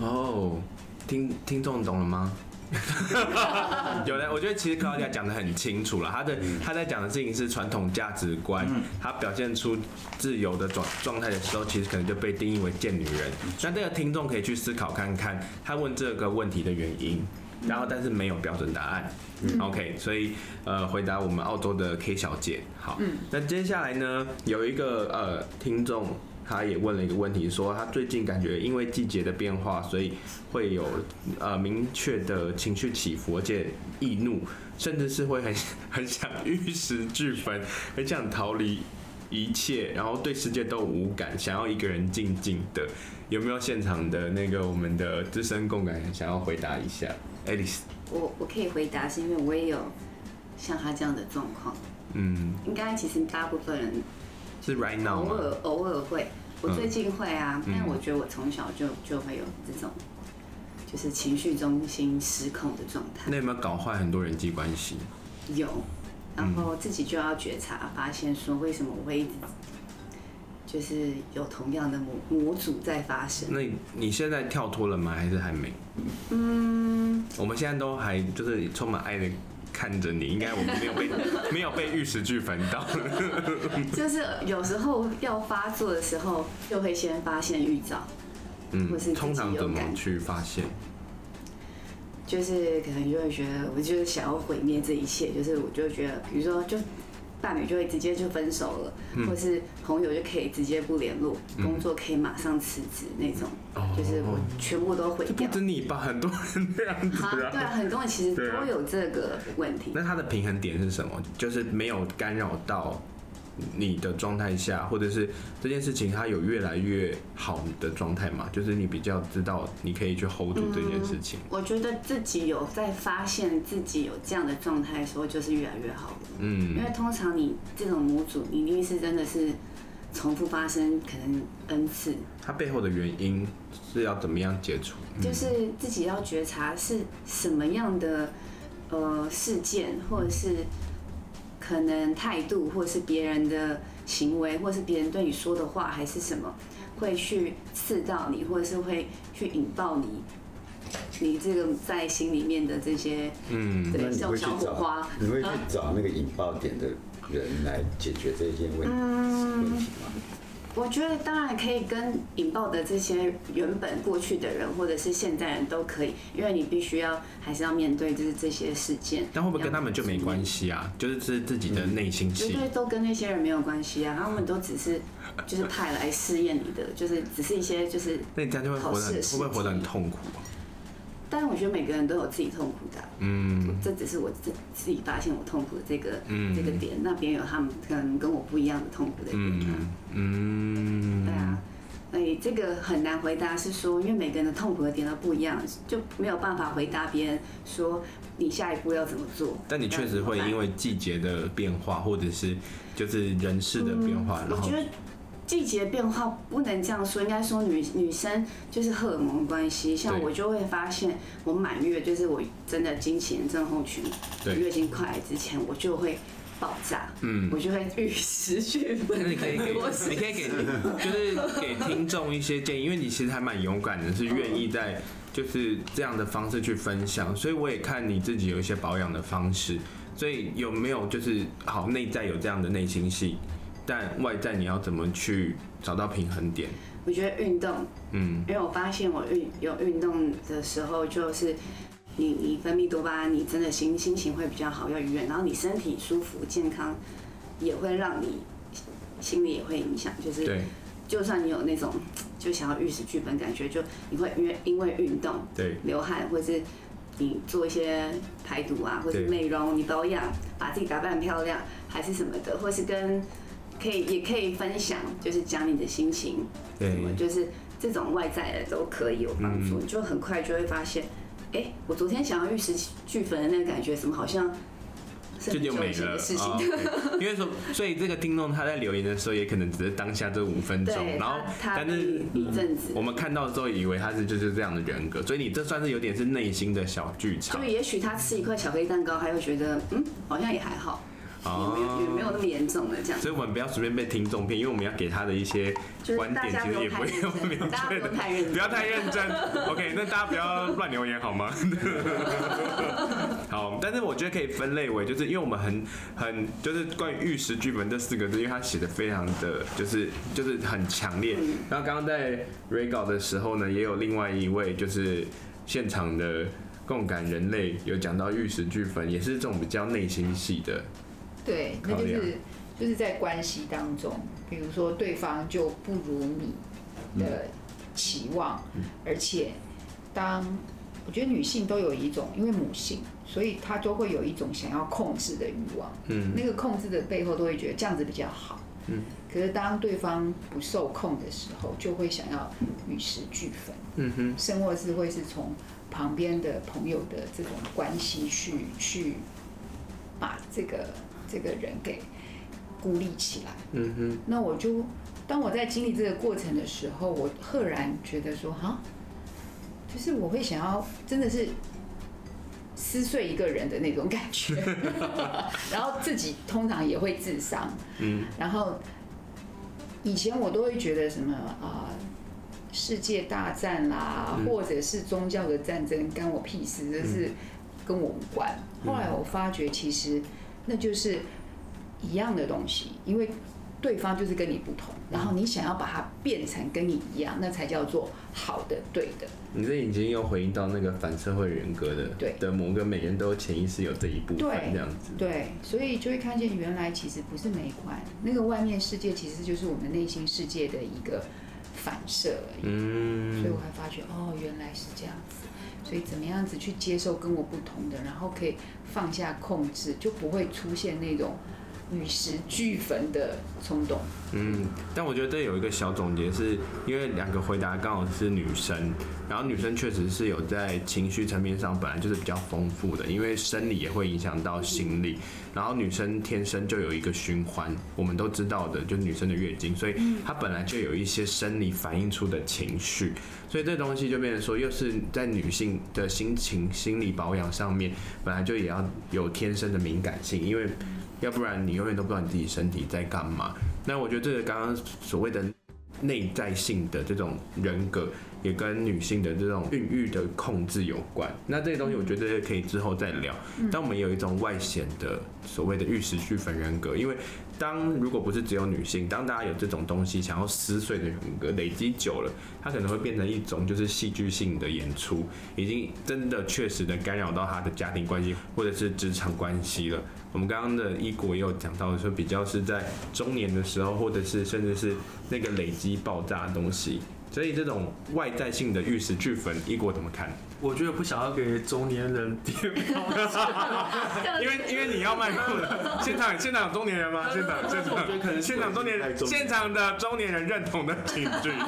哦，听听众懂了吗？[laughs] 有的，我觉得其实克劳迪亚讲得很清楚了。他的他在讲的事情是传统价值观，他表现出自由的状状态的时候，其实可能就被定义为贱女人。那这个听众可以去思考看看，他问这个问题的原因，然后但是没有标准答案。OK，所以呃，回答我们澳洲的 K 小姐。好，嗯那接下来呢，有一个呃听众。他也问了一个问题，说他最近感觉因为季节的变化，所以会有呃明确的情绪起伏，而且易怒，甚至是会很很想玉石俱焚，很想逃离一切，然后对世界都无感，想要一个人静静的。有没有现场的那个我们的资深共感想要回答一下？Alice，我我可以回答，是因为我也有像他这样的状况。嗯，应该其实大部分人。是 right now 偶尔偶尔会，我最近会啊，嗯、但我觉得我从小就就会有这种，就是情绪中心失控的状态。那有没有搞坏很多人际关系？有，然后自己就要觉察，发现说为什么我会一直，就是有同样的模模组在发生。那你现在跳脱了吗？还是还没？嗯，我们现在都还就是充满爱的。看着你，应该我们没有被 [laughs] 没有被玉石俱焚到。[laughs] 就是有时候要发作的时候，就会先发现预兆，嗯，或是通常怎么去发现？就是可能就会觉得，我就是想要毁灭这一切，就是我就觉得，比如说就。伴侣就会直接就分手了，嗯、或是朋友就可以直接不联络，嗯、工作可以马上辞职那种，哦、就是我全部都毁掉。不止你吧，很多人这样子啊。对啊，很多人其实都有这个问题。那他的平衡点是什么？就是没有干扰到。你的状态下，或者是这件事情，它有越来越好的状态嘛？就是你比较知道，你可以去 hold 住这件事情。嗯，我觉得自己有在发现自己有这样的状态的时候，就是越来越好了。嗯，因为通常你这种模组，你一定是真的是重复发生，可能 n 次。它背后的原因是要怎么样解除？嗯，就是自己要觉察是什么样的呃事件，或者是。可能态度，或是别人的行为，或是别人对你说的话，还是什么，会去刺到你，或者是会去引爆你，你这个在心里面的这些，嗯，对，小小火花。你会去找那个引爆点的人来解决这件问题，嗯、问题吗？我觉得当然可以跟引爆的这些原本过去的人，或者是现在人都可以，因为你必须要还是要面对就是这些事件。但会不会跟他们就没关系啊？就是是自己的内心戏。绝对都跟那些人没有关系啊，他们都只是就是派来试验你的，就是只是一些就是。[laughs] 那你这样就会活得会不会活得很痛苦啊？但我觉得每个人都有自己痛苦的，嗯，这只是我自自己发现我痛苦的这个、嗯、这个点，那别人有他们可能跟我不一样的痛苦的点，嗯，嗯，对啊，所以这个很难回答，是说因为每个人的痛苦的点都不一样，就没有办法回答别人说你下一步要怎么做。但你确实会因为季节的变化，或者是就是人事的变化，嗯、然后。季节变化不能这样说，应该说女女生就是荷尔蒙关系。像我就会发现，我满月就是我真的经期症候群，月经快来之前，我就会爆炸，嗯，我就会玉石俱焚。那你可以给，你可以给，就是给听众一些建议，因为你其实还蛮勇敢的，是愿意在就是这样的方式去分享。所以我也看你自己有一些保养的方式，所以有没有就是好内在有这样的内心戏？但外在你要怎么去找到平衡点？我觉得运动，嗯，因为我发现我运有运动的时候，就是你你分泌多巴胺，你真的心心情会比较好，要愉悦，然后你身体舒服健康，也会让你心里也会影响，就是对，就算你有那种就想要玉石俱焚感觉，就你会因为因为运动对流汗，或是你做一些排毒啊，或者美容，你保养把自己打扮很漂亮，还是什么的，或是跟。可以，也可以分享，就是讲你的心情，什么就是这种外在的都可以有帮助，你就很快就会发现，哎，我昨天想要玉石俱焚的那个感觉，什么好像这就没了。因为说，所以这个听众他在留言的时候，也可能只是当下这五分钟，然后但是一阵子，我们看到之后以为他是就是这样的人格，所以你这算是有点是内心的小剧场。就也许他吃一块巧克力蛋糕，他会觉得嗯，好像也还好。也没有也没有那么严重的这样，所以我们不要随便被听众骗，因为我们要给他的一些观点，其实也不用明确的，不要太认真。OK，那大家不要乱留言好吗？[laughs] 好，但是我觉得可以分类为，就是因为我们很很就是关于玉石俱焚这四个字，因为他写的非常的就是就是很强烈。然后刚刚在 re 稿的时候呢，也有另外一位就是现场的共感人类有讲到玉石俱焚，也是这种比较内心戏的。对，那就是就是在关系当中，比如说对方就不如你的期望，嗯、而且当我觉得女性都有一种，因为母性，所以她都会有一种想要控制的欲望。嗯，那个控制的背后都会觉得这样子比较好。嗯，可是当对方不受控的时候，就会想要与时俱焚。嗯哼，甚或是会是从旁边的朋友的这种关系去去把这个。这个人给孤立起来，嗯哼，那我就当我在经历这个过程的时候，我赫然觉得说，哈，就是我会想要真的是撕碎一个人的那种感觉，[laughs] 然后自己通常也会自伤，嗯，然后以前我都会觉得什么啊，世界大战啦，或者是宗教的战争，干我屁事，这是跟我无关。后来我发觉其实。那就是一样的东西，因为对方就是跟你不同，然后你想要把它变成跟你一样，那才叫做好的、对的。你这已经又回应到那个反社会人格的，对的某个每个人都潜意识有这一部分这样子。对，所以就会看见原来其实不是美观，那个外面世界其实就是我们内心世界的一个反射而已。嗯，所以我还发觉哦，原来是这样子。所以怎么样子去接受跟我不同的，然后可以放下控制，就不会出现那种玉石俱焚的冲动。嗯，但我觉得这有一个小总结，是因为两个回答刚好是女生，然后女生确实是有在情绪层面上本来就是比较丰富的，因为生理也会影响到心理，然后女生天生就有一个循环，我们都知道的，就女生的月经，所以她本来就有一些生理反映出的情绪。所以这东西就变成说，又是在女性的心情、心理保养上面，本来就也要有天生的敏感性，因为要不然你永远都不知道你自己身体在干嘛。那我觉得这个刚刚所谓的内在性的这种人格，也跟女性的这种孕育的控制有关。那这些东西我觉得可以之后再聊。但我们有一种外显的所谓的玉石俱焚人格，因为当如果不是只有女性，当大家有这种东西想要撕碎的人格累积久了，它可能会变成一种就是戏剧性的演出，已经真的确实的干扰到他的家庭关系或者是职场关系了。我们刚刚的一国也有讲到说，比较是在中年的时候，或者是甚至是那个累积爆炸的东西，所以这种外在性的玉石俱焚，一国怎么看？我觉得不想要给中年人贴标因为因为你要卖裤了。现场现场有中年人吗？现场现场我觉得可能现场中年人，现场的中年人认同的请举。[laughs]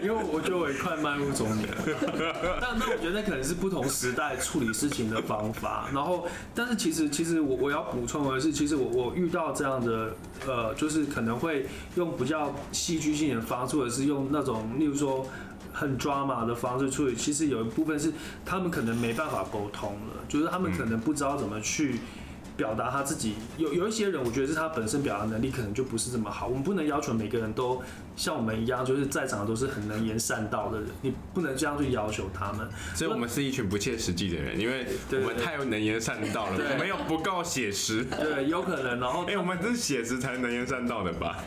因为我觉得我也快迈入中年了，[laughs] 但那我觉得那可能是不同时代处理事情的方法。然后，但是其实其实我我要补充的是，其实我我遇到这样的呃，就是可能会用比较戏剧性的方式，或者是用那种例如说。很 drama 的方式处理，其实有一部分是他们可能没办法沟通了，就是他们可能不知道怎么去。表达他自己，有有一些人，我觉得是他本身表达能力可能就不是这么好。我们不能要求每个人都像我们一样，就是在场都是很能言善道的人，你不能这样去要求他们。所以我们是一群不切实际的人，因为我们太有能言善道了，我们又不够写实。对，有可能。然后，哎、欸，我们这是写实才能言善道的吧？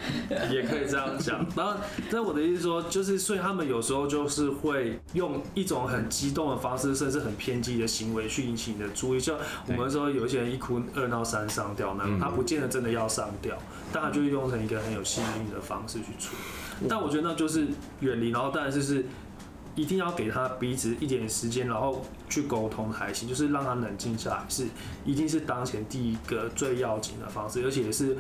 也可以这样讲。然后，但我的意思说，就是所以他们有时候就是会用一种很激动的方式，甚至很偏激的行为去引起你的注意。像我们说，有一些人一哭。二闹三上吊，那他不见得真的要上吊，但他就会用成一个很有吸引力的方式去处理。但我觉得那就是远离，然后当然就是一定要给他彼此一点时间，然后去沟通还行，就是让他冷静下来，是一定是当前第一个最要紧的方式，而且也是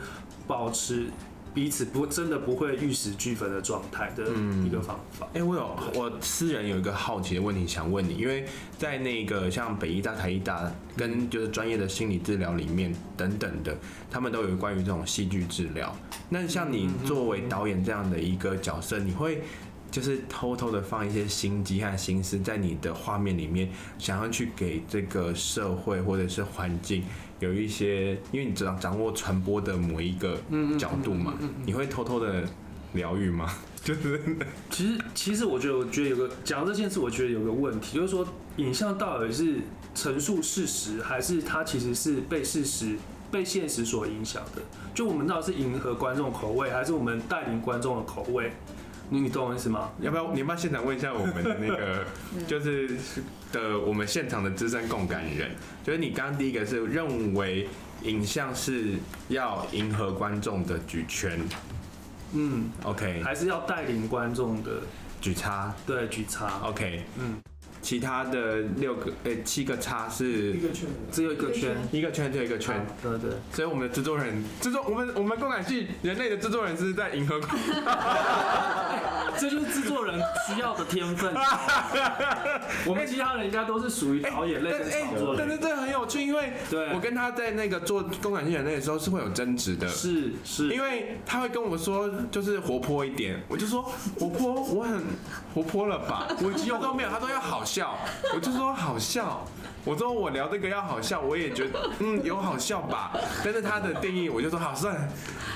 保持。彼此不真的不会玉石俱焚的状态的一个方法。哎、嗯欸，我有我私人有一个好奇的问题想问你，因为在那个像北医大、台医大跟就是专业的心理治疗里面等等的，他们都有关于这种戏剧治疗。那像你作为导演这样的一个角色，你会就是偷偷的放一些心机和心思在你的画面里面，想要去给这个社会或者是环境。有一些，因为你知道掌握传播的某一个角度嘛，你会偷偷的疗愈吗？[laughs] 就是，[laughs] 其实其实我觉得，我觉得有个讲这件事，我觉得有个问题，就是说影像到底是陈述事实，还是它其实是被事实、被现实所影响的？就我们到底是迎合观众口味，还是我们带领观众的口味？你你懂我意思吗？要不要你要不要现场问一下我们的那个，[laughs] 就是的我们现场的资深共感人，就是你刚刚第一个是认为影像是要迎合观众的举圈，嗯，OK，还是要带领观众的举叉，对，举叉，OK，嗯。其他的六个诶、欸、七个叉是一个圈，只有一个圈，一个圈。就一个圈，对对。所以我们的制作人制作我们我们共感系人类的制作人是在迎合，[laughs] 这就是制作人需要的天分。[laughs] 我们其他人应该都是属于导演类的创作、欸欸。但是这很有趣，因为我跟他在那个做共感系人类的时候是会有争执的，是是，因为他会跟我说就是活泼一点，我就说活泼，我很活泼了吧？我肌肉都没有，他都要好。笑，我就说好笑。我说我聊这个要好笑，我也觉得嗯有好笑吧。但是他的定义，我就说好算，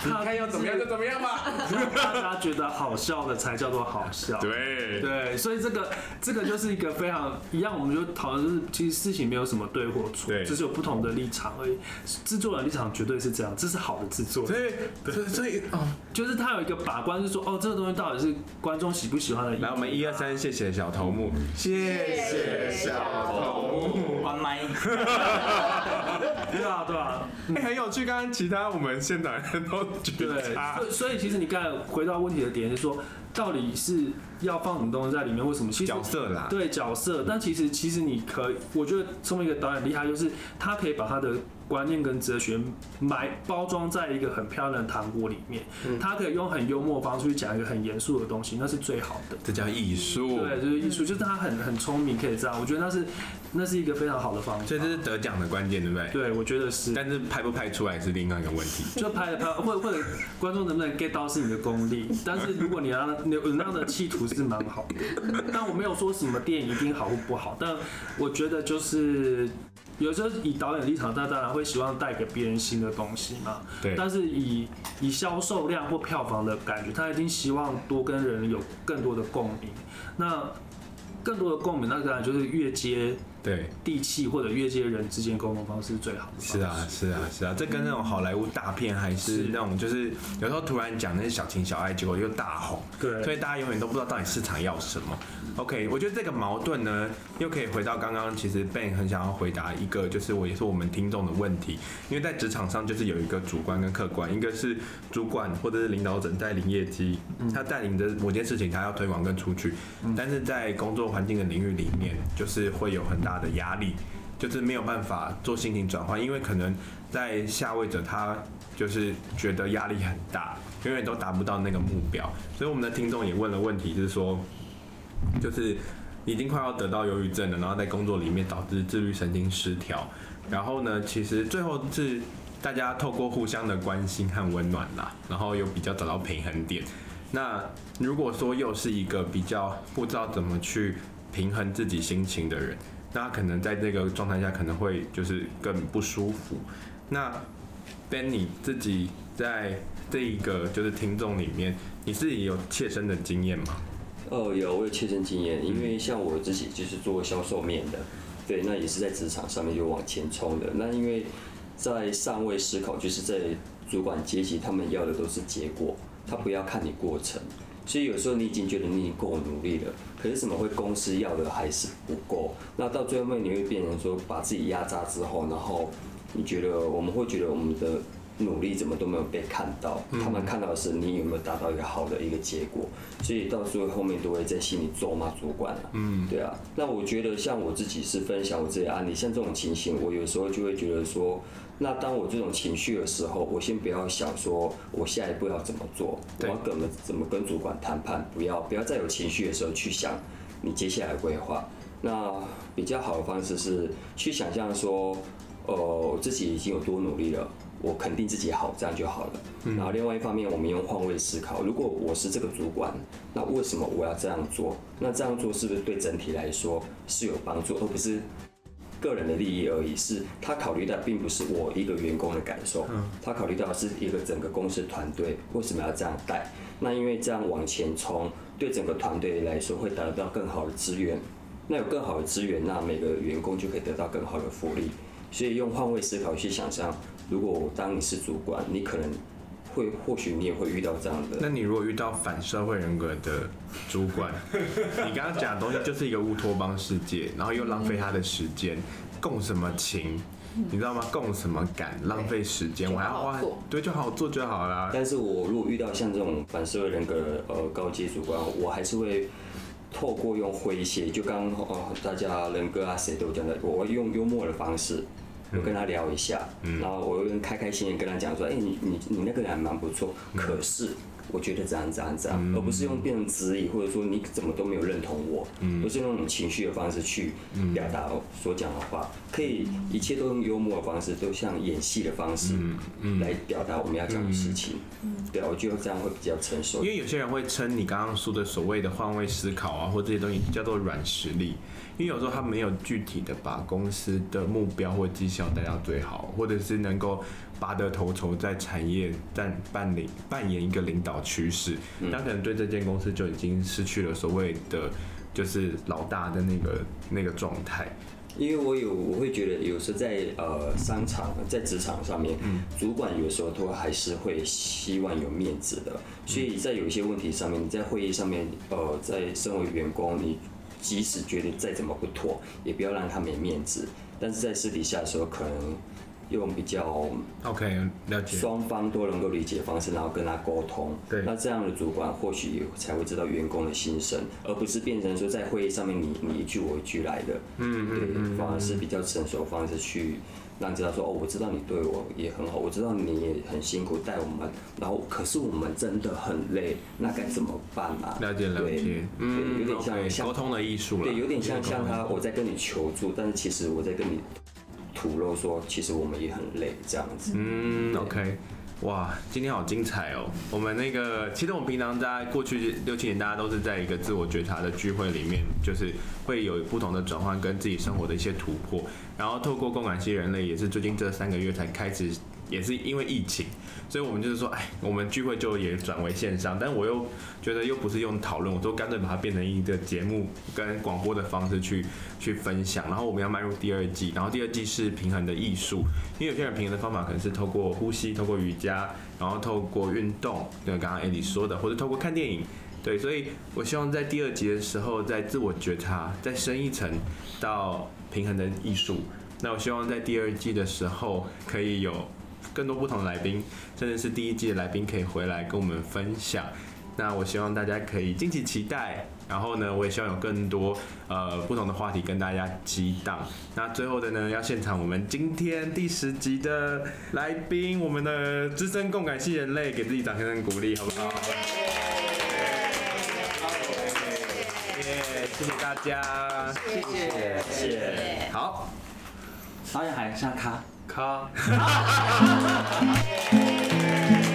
你看要怎么样就怎么样吧。大家觉得好笑的才叫做好笑。对对，所以这个这个就是一个非常一样，我们就讨论就是其实事情没有什么对或错，对，只是有不同的立场而已。制作人立场绝对是这样，这是好的制作。所以所以所以哦，就是他有一个把关，是说哦这个东西到底是观众喜不喜欢的。来，我们一二三，谢谢小头目，谢谢小头目。关麦，对啊对啊，哎、欸，很有趣。刚刚其他我们现场人都觉得所以其实你刚才回到问题的点是说，到底是要放什么东西在里面？为什么？其实角色啦，对角色。但其实其实你可以，我觉得作为一个导演厉害，就是他可以把他的。观念跟哲学埋包装在一个很漂亮的糖果里面，嗯、他可以用很幽默的方式去讲一个很严肃的东西，那是最好的。这叫艺术。对，就是艺术，就是他很很聪明，可以这样。我觉得那是那是一个非常好的方式。所以这是得奖的关键，对不对？对，我觉得是。但是拍不拍出来是另外一个问题。就拍了拍，[laughs] 或者或者观众能不能 get 到是你的功力。但是如果你要有有那样的企图是蛮好的。但我没有说什么电影一定好或不好，但我觉得就是。有时候以导演立场，他当然会希望带给别人新的东西嘛。对。但是以以销售量或票房的感觉，他一定希望多跟人有更多的共鸣。那更多的共鸣，那当然就是越接。对，地气或者越界人之间沟通方式是最好的。是啊，是啊，是啊，这跟那种好莱坞大片还是那种，就是有时候突然讲那些小情小爱，结果又大红。对，所以大家永远都不知道到底市场要什么。OK，我觉得这个矛盾呢，又可以回到刚刚，其实 Ben 很想要回答一个，就是我也是我们听众的问题，因为在职场上就是有一个主观跟客观，一个是主管或者是领导者带领业绩，他带领着某件事情，他要推广跟出去，但是在工作环境的领域里面，就是会有很大。的压力就是没有办法做心情转换，因为可能在下位者他就是觉得压力很大，永远都达不到那个目标。所以我们的听众也问了问题，就是说，就是已经快要得到忧郁症了，然后在工作里面导致自律神经失调。然后呢，其实最后是大家透过互相的关心和温暖啦，然后又比较找到平衡点。那如果说又是一个比较不知道怎么去平衡自己心情的人。那可能在这个状态下可能会就是更不舒服。那 Ben 你自己在这一个就是听众里面，你自己有切身的经验吗？哦，有，我有切身经验，因为像我自己就是做销售面的，对，那也是在职场上面就往前冲的。那因为在上位思考，就是在主管阶级，他们要的都是结果，他不要看你过程。所以有时候你已经觉得你已经够努力了，可是怎么会公司要的还是不够？那到最后面你会变成说把自己压榨之后，然后你觉得我们会觉得我们的努力怎么都没有被看到，他们看到的是你有没有达到一个好的一个结果，所以到最后后面都会在心里咒骂主管了。嗯，对啊。那我觉得像我自己是分享我自己的案例，像这种情形，我有时候就会觉得说。那当我这种情绪的时候，我先不要想说我下一步要怎么做，我要怎么怎么跟主管谈判，不要不要再有情绪的时候去想你接下来规划。那比较好的方式是去想象说，呃，我自己已经有多努力了，我肯定自己好，这样就好了。然后另外一方面，我们用换位思考，如果我是这个主管，那为什么我要这样做？那这样做是不是对整体来说是有帮助，而不是？个人的利益而已，是他考虑到并不是我一个员工的感受，他考虑到的是一个整个公司团队为什么要这样带？那因为这样往前冲，对整个团队来说会得到更好的资源，那有更好的资源，那每个员工就可以得到更好的福利。所以用换位思考去想象，如果我当你是主管，你可能。会，或许你也会遇到这样的。那你如果遇到反社会人格的主管，[laughs] 你刚刚讲的东西就是一个乌托邦世界，然后又浪费他的时间，共什么情？你知道吗？共什么感？浪费时间，我还要花，对，就好好做就好啦。但是我如果遇到像这种反社会人格的呃高阶主管，我还是会透过用诙谐，就刚刚哦大家人哥啊谁都讲的，我会用幽默的方式。我跟他聊一下，嗯、然后我又开开心心跟他讲说，哎、欸，你你你那个人还蛮不错，嗯、可是我觉得这样这样这样，嗯、而不是用变成质疑，或者说你怎么都没有认同我，嗯、不是用那种情绪的方式去表达所讲的话，可以一切都用幽默的方式，都像演戏的方式来表达我们要讲的事情。嗯嗯、对啊，我觉得这样会比较成熟。因为有些人会称你刚刚说的所谓的换位思考啊，或这些东西叫做软实力。因为有时候他没有具体的把公司的目标或绩效带到最好，或者是能够拔得头筹，在产业占扮领扮演一个领导趋势，他可能对这间公司就已经失去了所谓的就是老大的那个那个状态。因为我有我会觉得有时候在呃商场在职场上面，主管有时候都还是会希望有面子的，所以在有一些问题上面，你在会议上面呃在身为员工你。即使觉得再怎么不妥，也不要让他没面子。但是在私底下的时候，可能用比较 OK 了解，双方都能够理解方式，然后跟他沟通。对，那这样的主管或许才会知道员工的心声，而不是变成说在会议上面你你一句我一句来的。嗯嗯，对，反而是比较成熟的方式去。让知道说哦，我知道你对我也很好，我知道你也很辛苦带我们，然后可是我们真的很累，那该怎么办啊？了解了解，嗯，有点像像沟通的艺术了，对，有点像像他我在跟你求助，但是其实我在跟你吐露说，其实我们也很累这样子。嗯，OK，哇，今天好精彩哦！我们那个，其实我们平常在过去六七年，大家都是在一个自我觉察的聚会里面，就是会有不同的转换跟自己生活的一些突破。然后透过共感系人类，也是最近这三个月才开始，也是因为疫情，所以我们就是说，哎，我们聚会就也转为线上。但我又觉得又不是用讨论，我都干脆把它变成一个节目跟广播的方式去去分享。然后我们要迈入第二季，然后第二季是平衡的艺术，因为有些人平衡的方法可能是透过呼吸，透过瑜伽，然后透过运动，对，刚刚艾莉说的，或者透过看电影，对。所以我希望在第二集的时候，在自我觉察再深一层到平衡的艺术。那我希望在第二季的时候可以有。更多不同的来宾，甚至是第一季的来宾可以回来跟我们分享。那我希望大家可以敬请期待。然后呢，我也希望有更多呃不同的话题跟大家激荡。那最后的呢，要现场我们今天第十集的来宾，我们的资深共感系人类，给自己掌声跟鼓励，好不好？耶！谢谢大家，谢谢，谢谢。好，导演喊一下卡。卡。[laughs]